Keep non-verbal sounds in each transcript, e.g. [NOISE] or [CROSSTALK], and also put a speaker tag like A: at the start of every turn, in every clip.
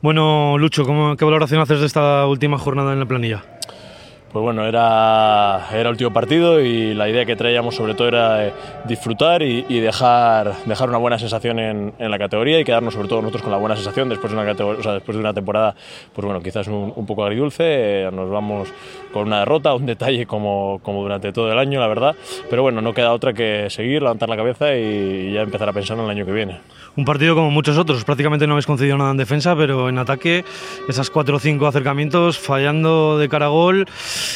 A: Bueno, Lucho, ¿cómo, ¿qué valoración haces de esta última jornada en la planilla?
B: Pues bueno, era, era el último partido y la idea que traíamos sobre todo era eh, disfrutar y, dejar, dejar una buena sensación en, la categoría y quedarnos sobre todo nosotros con la buena sensación después de una, o sea, después de una temporada, pues bueno, quizás un, poco agridulce, eh, nos vamos con una derrota, un detalle como, como durante todo el año, la verdad, pero bueno, no queda otra que seguir, levantar la cabeza y, y ya empezar a pensar en el año que viene.
A: Un partido como muchos otros, prácticamente no habéis concedido nada en defensa, pero en ataque, esas cuatro o cinco acercamientos, fallando de cara a gol,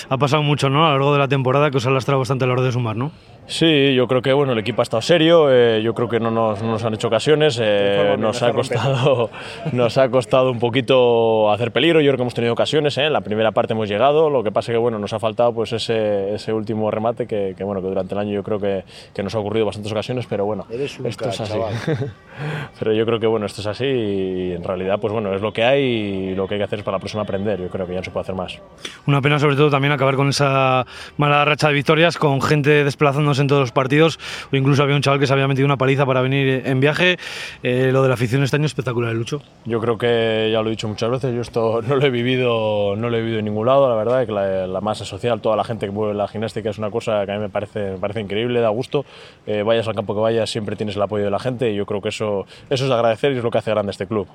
A: ha pasado mucho ¿no? a lo largo de la temporada que os ha lastrado bastante a la hora de sumar, ¿no?
B: Sí, yo creo que bueno, el equipo ha estado serio, eh, yo creo que no nos, no nos han hecho ocasiones, eh, nos, ha costado, [LAUGHS] nos ha costado un poquito hacer peligro, yo creo que hemos tenido ocasiones, ¿eh? en la primera parte hemos llegado, lo que pasa es que bueno, nos ha faltado pues ese, ese último remate que, que, bueno, que durante el año yo creo que, que, nos ha ocurrido bastantes ocasiones, pero bueno,
C: esto
B: crack,
C: es así. [LAUGHS]
B: pero yo creo que bueno, esto es así y en realidad pues bueno, es lo que hay y lo que hay que hacer es para la próxima aprender, yo creo que ya no se puede hacer más.
A: Una pena sobre todo también acabar con esa mala racha de victorias, con gente en todos los partidos, o incluso había un chaval que se había metido una paliza para venir en viaje. Eh, lo de la afición este año es espectacular, Lucho.
B: Yo creo que ya lo he dicho muchas veces, yo esto [LAUGHS] no lo he vivido, no lo he vivido en ningún lado, la verdad, que la, la masa social, toda la gente que mueve la gimnástica es una cosa que a mí me parece, me parece increíble, da gusto. Eh, vayas al campo que vayas, siempre tienes el apoyo de la gente y yo creo que eso, eso es de agradecer y es lo que hace grande este club.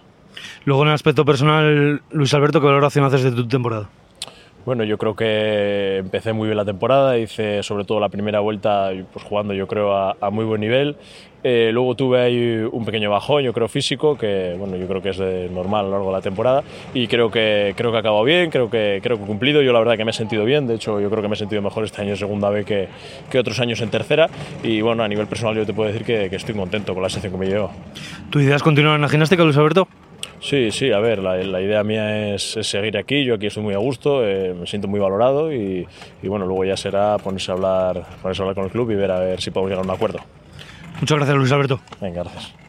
A: Luego, en el aspecto personal, Luis Alberto, ¿qué valoración haces de tu temporada?
B: Bueno, yo creo que empecé muy bien la temporada, hice sobre todo la primera vuelta pues jugando yo creo a, muy buen nivel. Eh, luego tuve ahí un pequeño bajón, yo creo físico, que bueno, yo creo que es normal a lo largo de la temporada y creo que creo que acabado bien, creo que creo que he cumplido. Yo la verdad que me he sentido bien, de hecho yo creo que me he sentido mejor este año en segunda B que, que otros años en tercera y bueno, a nivel personal yo te puedo decir que, estoy contento con la sección que me llevo.
A: ¿Tu idea es continuar en la gimnástica, Luis Alberto?
B: Sí, sí, a ver, la, la idea mía es, es, seguir aquí, yo aquí estoy muy a gusto, eh, me siento muy valorado y, y, bueno, luego ya será ponerse a, hablar, ponerse a hablar con el club y ver a ver si podemos llegar a un acuerdo.
A: Muchas gracias, Luis Alberto.
B: Venga, gracias.